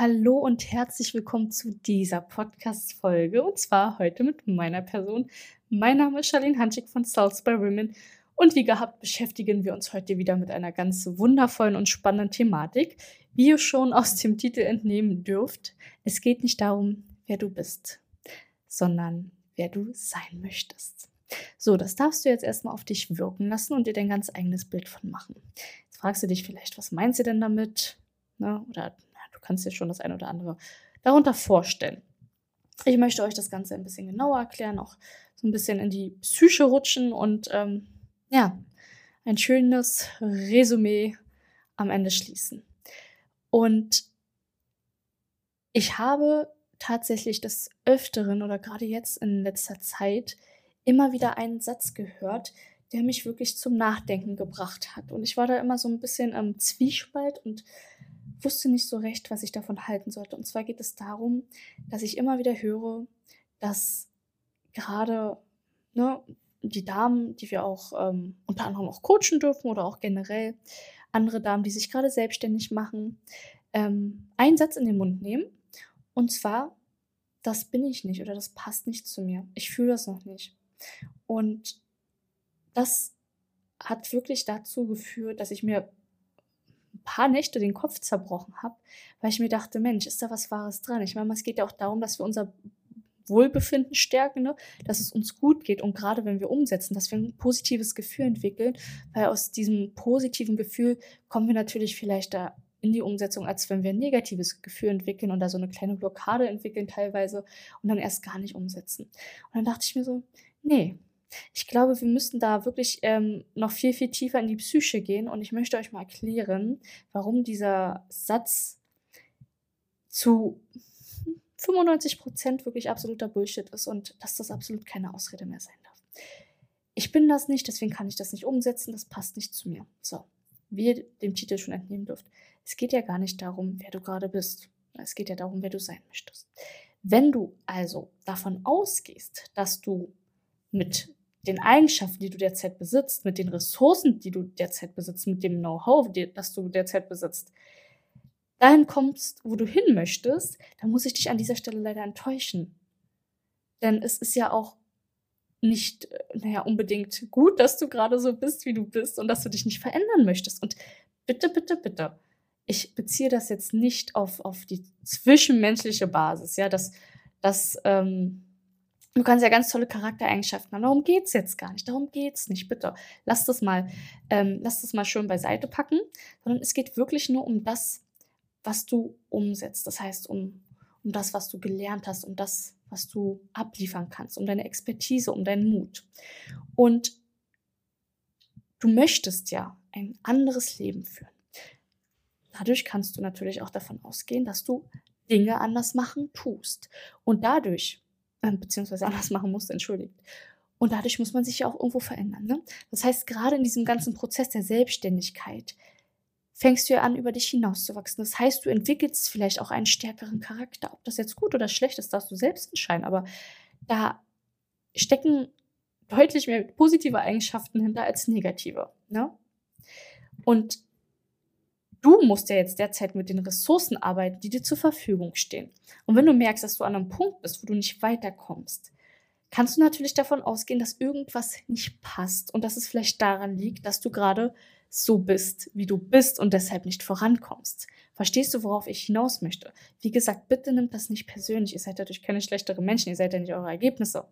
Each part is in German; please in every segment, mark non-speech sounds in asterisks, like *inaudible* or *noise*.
Hallo und herzlich willkommen zu dieser Podcast-Folge und zwar heute mit meiner Person. Mein Name ist Charlene Hanschig von Souls Women und wie gehabt beschäftigen wir uns heute wieder mit einer ganz wundervollen und spannenden Thematik. Wie ihr schon aus dem Titel entnehmen dürft, es geht nicht darum, wer du bist sondern wer du sein möchtest. So, das darfst du jetzt erstmal auf dich wirken lassen und dir dein ganz eigenes Bild von machen. Jetzt fragst du dich vielleicht, was meinst du denn damit? Ne? Oder du kannst dir schon das eine oder andere darunter vorstellen. Ich möchte euch das Ganze ein bisschen genauer erklären, auch so ein bisschen in die Psyche rutschen und ähm, ja, ein schönes Resümee am Ende schließen. Und ich habe tatsächlich des Öfteren oder gerade jetzt in letzter Zeit immer wieder einen Satz gehört, der mich wirklich zum Nachdenken gebracht hat. Und ich war da immer so ein bisschen am Zwiespalt und wusste nicht so recht, was ich davon halten sollte. Und zwar geht es darum, dass ich immer wieder höre, dass gerade ne, die Damen, die wir auch ähm, unter anderem auch coachen dürfen oder auch generell andere Damen, die sich gerade selbstständig machen, ähm, einen Satz in den Mund nehmen und zwar, das bin ich nicht oder das passt nicht zu mir. Ich fühle das noch nicht. Und das hat wirklich dazu geführt, dass ich mir paar Nächte den Kopf zerbrochen habe, weil ich mir dachte, Mensch, ist da was Wahres dran? Ich meine, es geht ja auch darum, dass wir unser Wohlbefinden stärken, ne? dass es uns gut geht und gerade wenn wir umsetzen, dass wir ein positives Gefühl entwickeln, weil aus diesem positiven Gefühl kommen wir natürlich vielleicht da in die Umsetzung, als wenn wir ein negatives Gefühl entwickeln und da so eine kleine Blockade entwickeln teilweise und dann erst gar nicht umsetzen. Und dann dachte ich mir so, nee, ich glaube, wir müssen da wirklich ähm, noch viel, viel tiefer in die Psyche gehen und ich möchte euch mal erklären, warum dieser Satz zu 95 Prozent wirklich absoluter Bullshit ist und dass das absolut keine Ausrede mehr sein darf. Ich bin das nicht, deswegen kann ich das nicht umsetzen, das passt nicht zu mir. So, wie ihr dem Titel schon entnehmen dürft. Es geht ja gar nicht darum, wer du gerade bist. Es geht ja darum, wer du sein möchtest. Wenn du also davon ausgehst, dass du mit den Eigenschaften, die du derzeit besitzt, mit den Ressourcen, die du derzeit besitzt, mit dem Know-how, das du derzeit besitzt, dahin kommst, wo du hin möchtest, dann muss ich dich an dieser Stelle leider enttäuschen. Denn es ist ja auch nicht, äh, naja, unbedingt gut, dass du gerade so bist, wie du bist und dass du dich nicht verändern möchtest. Und bitte, bitte, bitte, ich beziehe das jetzt nicht auf, auf die zwischenmenschliche Basis, ja, dass, dass ähm, du kannst ja ganz tolle Charaktereigenschaften haben. Darum geht es jetzt gar nicht. Darum geht es nicht. Bitte, lass das mal, ähm, lass das mal schön beiseite packen, sondern es geht wirklich nur um das, was du umsetzt. Das heißt, um, um das, was du gelernt hast, um das, was du abliefern kannst, um deine Expertise, um deinen Mut. Und du möchtest ja ein anderes Leben führen. Dadurch kannst du natürlich auch davon ausgehen, dass du Dinge anders machen tust. Und dadurch, äh, beziehungsweise anders machen musst, entschuldigt. Und dadurch muss man sich ja auch irgendwo verändern. Ne? Das heißt, gerade in diesem ganzen Prozess der Selbstständigkeit fängst du ja an, über dich hinauszuwachsen. Das heißt, du entwickelst vielleicht auch einen stärkeren Charakter. Ob das jetzt gut oder schlecht ist, darfst du selbst entscheiden. Aber da stecken deutlich mehr positive Eigenschaften hinter als negative. Ne? Und Du musst ja jetzt derzeit mit den Ressourcen arbeiten, die dir zur Verfügung stehen. Und wenn du merkst, dass du an einem Punkt bist, wo du nicht weiterkommst, kannst du natürlich davon ausgehen, dass irgendwas nicht passt und dass es vielleicht daran liegt, dass du gerade so bist, wie du bist und deshalb nicht vorankommst. Verstehst du, worauf ich hinaus möchte? Wie gesagt, bitte nimmt das nicht persönlich. Ihr seid dadurch keine schlechteren Menschen, ihr seid ja nicht eure Ergebnisse.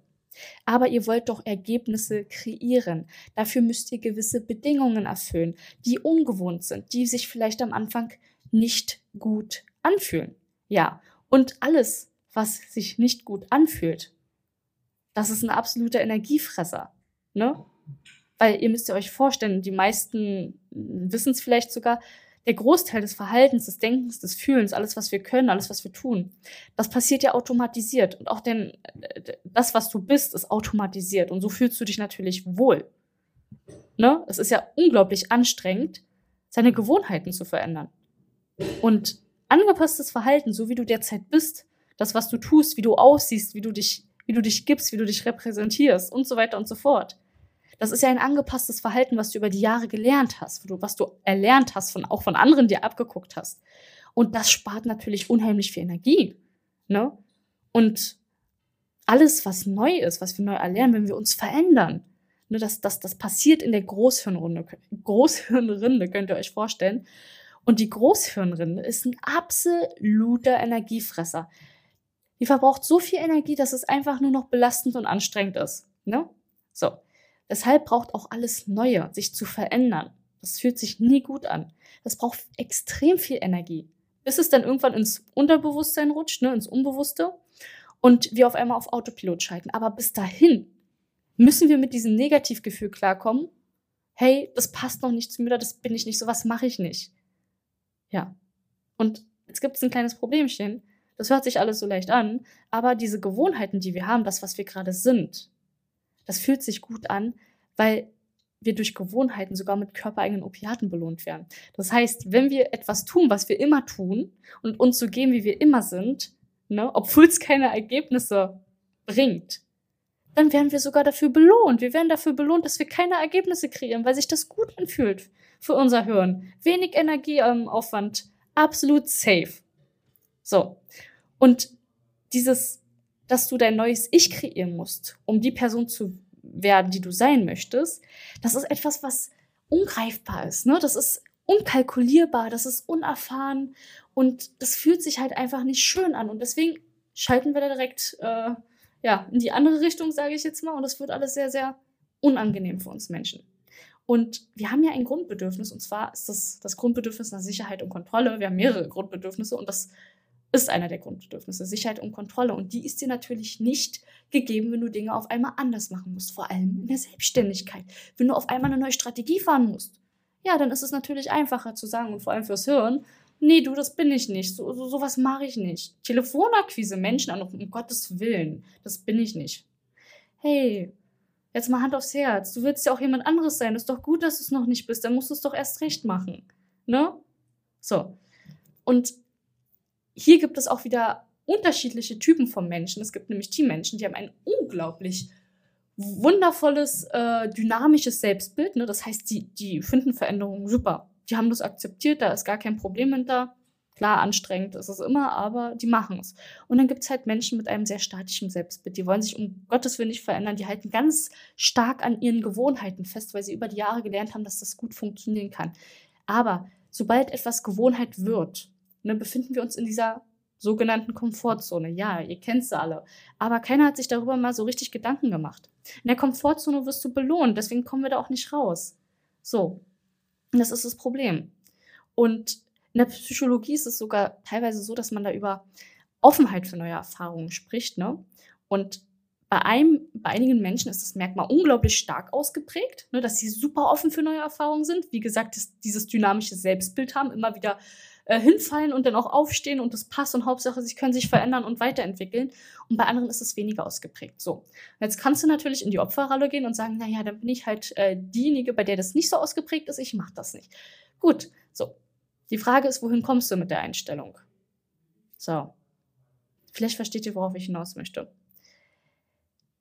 Aber ihr wollt doch Ergebnisse kreieren. Dafür müsst ihr gewisse Bedingungen erfüllen, die ungewohnt sind, die sich vielleicht am Anfang nicht gut anfühlen. Ja, und alles, was sich nicht gut anfühlt, das ist ein absoluter Energiefresser. Ne? Weil ihr müsst ihr euch vorstellen, die meisten wissen es vielleicht sogar, der Großteil des Verhaltens, des Denkens, des Fühlens, alles, was wir können, alles, was wir tun, das passiert ja automatisiert. Und auch denn, das, was du bist, ist automatisiert. Und so fühlst du dich natürlich wohl. Ne? Es ist ja unglaublich anstrengend, seine Gewohnheiten zu verändern. Und angepasstes Verhalten, so wie du derzeit bist, das, was du tust, wie du aussiehst, wie du dich, wie du dich gibst, wie du dich repräsentierst und so weiter und so fort. Das ist ja ein angepasstes Verhalten, was du über die Jahre gelernt hast, was du erlernt hast, von, auch von anderen dir abgeguckt hast. Und das spart natürlich unheimlich viel Energie. Ne? Und alles, was neu ist, was wir neu erlernen, wenn wir uns verändern, ne, das, das, das passiert in der Großhirnrunde. Großhirnrinde, könnt ihr euch vorstellen. Und die Großhirnrinde ist ein absoluter Energiefresser. Die verbraucht so viel Energie, dass es einfach nur noch belastend und anstrengend ist. Ne? So. Deshalb braucht auch alles Neue, sich zu verändern. Das fühlt sich nie gut an. Das braucht extrem viel Energie, bis es dann irgendwann ins Unterbewusstsein rutscht, ne, ins Unbewusste und wir auf einmal auf Autopilot schalten. Aber bis dahin müssen wir mit diesem Negativgefühl klarkommen. Hey, das passt noch nicht zu mir, das bin ich nicht, sowas mache ich nicht. Ja. Und jetzt gibt es ein kleines Problemchen. Das hört sich alles so leicht an, aber diese Gewohnheiten, die wir haben, das, was wir gerade sind, das fühlt sich gut an, weil wir durch Gewohnheiten sogar mit körpereigenen Opiaten belohnt werden. Das heißt, wenn wir etwas tun, was wir immer tun und uns so gehen, wie wir immer sind, ne, obwohl es keine Ergebnisse bringt, dann werden wir sogar dafür belohnt. Wir werden dafür belohnt, dass wir keine Ergebnisse kreieren, weil sich das gut anfühlt für unser Hirn. Wenig Energieaufwand, absolut safe. So. Und dieses dass du dein neues Ich kreieren musst, um die Person zu werden, die du sein möchtest, das ist etwas, was ungreifbar ist. Ne? Das ist unkalkulierbar, das ist unerfahren und das fühlt sich halt einfach nicht schön an. Und deswegen schalten wir da direkt äh, ja, in die andere Richtung, sage ich jetzt mal. Und das wird alles sehr, sehr unangenehm für uns Menschen. Und wir haben ja ein Grundbedürfnis, und zwar ist das das Grundbedürfnis nach Sicherheit und Kontrolle. Wir haben mehrere Grundbedürfnisse und das ist einer der Grundbedürfnisse, Sicherheit und Kontrolle. Und die ist dir natürlich nicht gegeben, wenn du Dinge auf einmal anders machen musst, vor allem in der Selbstständigkeit. Wenn du auf einmal eine neue Strategie fahren musst, ja, dann ist es natürlich einfacher zu sagen und vor allem fürs Hirn, nee, du, das bin ich nicht, so, so sowas mache ich nicht. Telefonakquise, Menschen an, um Gottes Willen, das bin ich nicht. Hey, jetzt mal Hand aufs Herz, du willst ja auch jemand anderes sein, ist doch gut, dass du es noch nicht bist, dann musst du es doch erst recht machen, ne? So. Und hier gibt es auch wieder unterschiedliche Typen von Menschen. Es gibt nämlich die Menschen, die haben ein unglaublich wundervolles, äh, dynamisches Selbstbild. Ne? Das heißt, die, die finden Veränderungen super. Die haben das akzeptiert, da ist gar kein Problem hinter. Klar, anstrengend ist es immer, aber die machen es. Und dann gibt es halt Menschen mit einem sehr statischen Selbstbild. Die wollen sich um Gottes Willen nicht verändern. Die halten ganz stark an ihren Gewohnheiten fest, weil sie über die Jahre gelernt haben, dass das gut funktionieren kann. Aber sobald etwas Gewohnheit wird, ne, befinden wir uns in dieser sogenannten Komfortzone. Ja, ihr kennt sie alle. Aber keiner hat sich darüber mal so richtig Gedanken gemacht. In der Komfortzone wirst du belohnt, deswegen kommen wir da auch nicht raus. So. Das ist das Problem. Und in der Psychologie ist es sogar teilweise so, dass man da über Offenheit für neue Erfahrungen spricht. Ne? Und bei, einem, bei einigen Menschen ist das Merkmal unglaublich stark ausgeprägt, ne, dass sie super offen für neue Erfahrungen sind. Wie gesagt, dieses dynamische Selbstbild haben, immer wieder äh, hinfallen und dann auch aufstehen und das passt und Hauptsache, sie können sich verändern und weiterentwickeln. Und bei anderen ist es weniger ausgeprägt. So. Jetzt kannst du natürlich in die Opferrolle gehen und sagen, naja, dann bin ich halt äh, diejenige, bei der das nicht so ausgeprägt ist, ich mache das nicht. Gut, so. Die Frage ist, wohin kommst du mit der Einstellung? So. Vielleicht versteht ihr, worauf ich hinaus möchte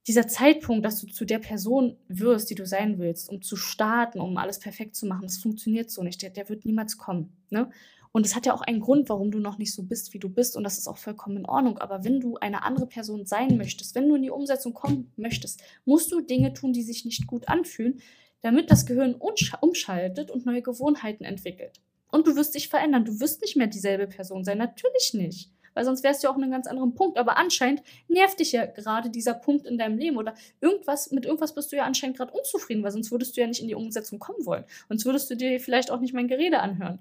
dieser Zeitpunkt, dass du zu der Person wirst, die du sein willst, um zu starten, um alles perfekt zu machen, das funktioniert so nicht. Der, der wird niemals kommen. Ne? Und es hat ja auch einen Grund, warum du noch nicht so bist, wie du bist. Und das ist auch vollkommen in Ordnung. Aber wenn du eine andere Person sein möchtest, wenn du in die Umsetzung kommen möchtest, musst du Dinge tun, die sich nicht gut anfühlen, damit das Gehirn umschaltet und neue Gewohnheiten entwickelt. Und du wirst dich verändern. Du wirst nicht mehr dieselbe Person sein. Natürlich nicht. Weil sonst wärst du ja auch in einem ganz anderen Punkt. Aber anscheinend nervt dich ja gerade dieser Punkt in deinem Leben. Oder irgendwas, mit irgendwas bist du ja anscheinend gerade unzufrieden, weil sonst würdest du ja nicht in die Umsetzung kommen wollen. Sonst würdest du dir vielleicht auch nicht mein Gerede anhören.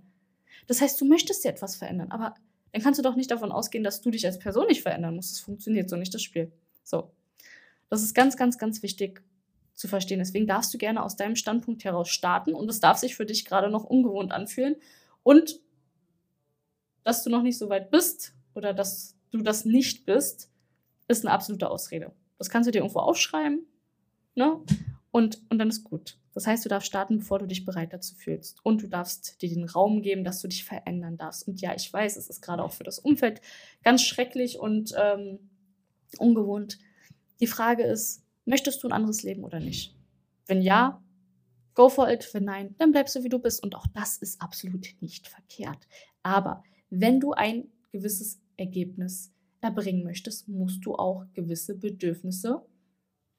Das heißt, du möchtest dir etwas verändern, aber dann kannst du doch nicht davon ausgehen, dass du dich als Person nicht verändern musst. Das funktioniert so nicht, das Spiel. So. Das ist ganz, ganz, ganz wichtig zu verstehen. Deswegen darfst du gerne aus deinem Standpunkt heraus starten und es darf sich für dich gerade noch ungewohnt anfühlen. Und dass du noch nicht so weit bist oder dass du das nicht bist, ist eine absolute Ausrede. Das kannst du dir irgendwo aufschreiben, ne? Und, und dann ist gut. Das heißt, du darfst starten, bevor du dich bereit dazu fühlst. Und du darfst dir den Raum geben, dass du dich verändern darfst. Und ja, ich weiß, es ist gerade auch für das Umfeld ganz schrecklich und ähm, ungewohnt. Die Frage ist, möchtest du ein anderes Leben oder nicht? Wenn ja, go for it. Wenn nein, dann bleibst du, wie du bist. Und auch das ist absolut nicht verkehrt. Aber wenn du ein gewisses Ergebnis erbringen möchtest, musst du auch gewisse Bedürfnisse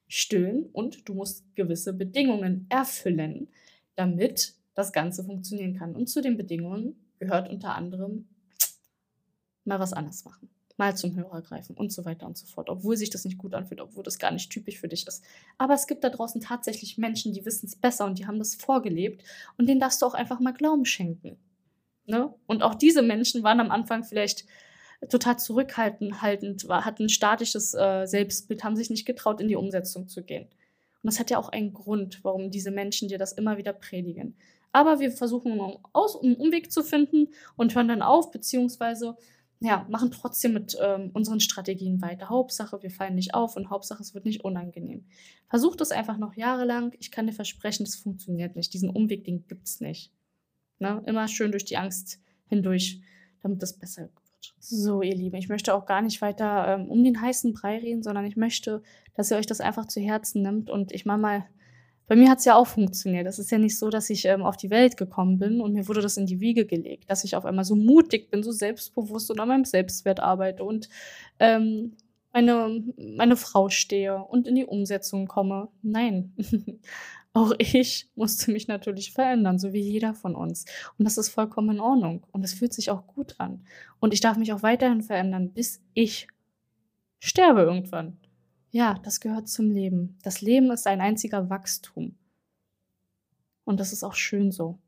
stillen und du musst gewisse Bedingungen erfüllen, damit das Ganze funktionieren kann. Und zu den Bedingungen gehört unter anderem mal was anderes machen, mal zum Hörer greifen und so weiter und so fort, obwohl sich das nicht gut anfühlt, obwohl das gar nicht typisch für dich ist. Aber es gibt da draußen tatsächlich Menschen, die wissen es besser und die haben das vorgelebt und denen darfst du auch einfach mal Glauben schenken. Ne? Und auch diese Menschen waren am Anfang vielleicht total zurückhaltend, haltend, war, hatten ein statisches äh, Selbstbild, haben sich nicht getraut, in die Umsetzung zu gehen. Und das hat ja auch einen Grund, warum diese Menschen dir das immer wieder predigen. Aber wir versuchen einen, Aus einen Umweg zu finden und hören dann auf, beziehungsweise ja, machen trotzdem mit ähm, unseren Strategien weiter. Hauptsache, wir fallen nicht auf und Hauptsache, es wird nicht unangenehm. Versuch das einfach noch jahrelang. Ich kann dir versprechen, das funktioniert nicht. Diesen Umweg, den gibt es nicht. Ne? Immer schön durch die Angst hindurch, damit das besser so, ihr Lieben, ich möchte auch gar nicht weiter ähm, um den heißen Brei reden, sondern ich möchte, dass ihr euch das einfach zu Herzen nimmt. Und ich mache mal, bei mir hat es ja auch funktioniert. Es ist ja nicht so, dass ich ähm, auf die Welt gekommen bin und mir wurde das in die Wiege gelegt, dass ich auf einmal so mutig bin, so selbstbewusst und an meinem Selbstwert arbeite und ähm, meine, meine Frau stehe und in die Umsetzung komme. Nein. *laughs* Auch ich musste mich natürlich verändern, so wie jeder von uns. Und das ist vollkommen in Ordnung. Und es fühlt sich auch gut an. Und ich darf mich auch weiterhin verändern, bis ich sterbe irgendwann. Ja, das gehört zum Leben. Das Leben ist ein einziger Wachstum. Und das ist auch schön so.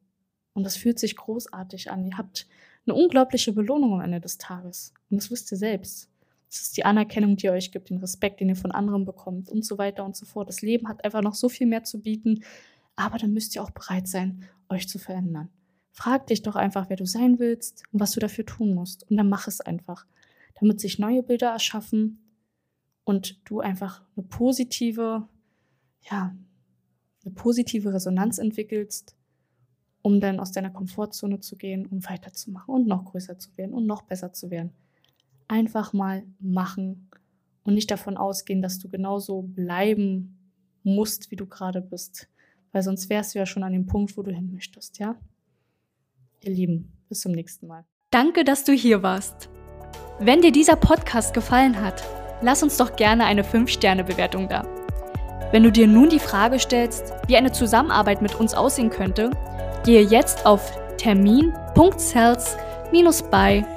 Und das fühlt sich großartig an. Ihr habt eine unglaubliche Belohnung am Ende des Tages. Und das wisst ihr selbst. Es ist die Anerkennung, die ihr euch gibt, den Respekt, den ihr von anderen bekommt und so weiter und so fort. Das Leben hat einfach noch so viel mehr zu bieten, aber dann müsst ihr auch bereit sein, euch zu verändern. Frag dich doch einfach, wer du sein willst und was du dafür tun musst. Und dann mach es einfach, damit sich neue Bilder erschaffen und du einfach eine positive, ja, eine positive Resonanz entwickelst, um dann aus deiner Komfortzone zu gehen, um weiterzumachen und noch größer zu werden und noch besser zu werden einfach mal machen und nicht davon ausgehen, dass du genauso bleiben musst, wie du gerade bist. Weil sonst wärst du ja schon an dem Punkt, wo du hin möchtest, ja? Ihr Lieben, bis zum nächsten Mal. Danke, dass du hier warst. Wenn dir dieser Podcast gefallen hat, lass uns doch gerne eine 5-Sterne-Bewertung da. Wenn du dir nun die Frage stellst, wie eine Zusammenarbeit mit uns aussehen könnte, gehe jetzt auf termin.cells-by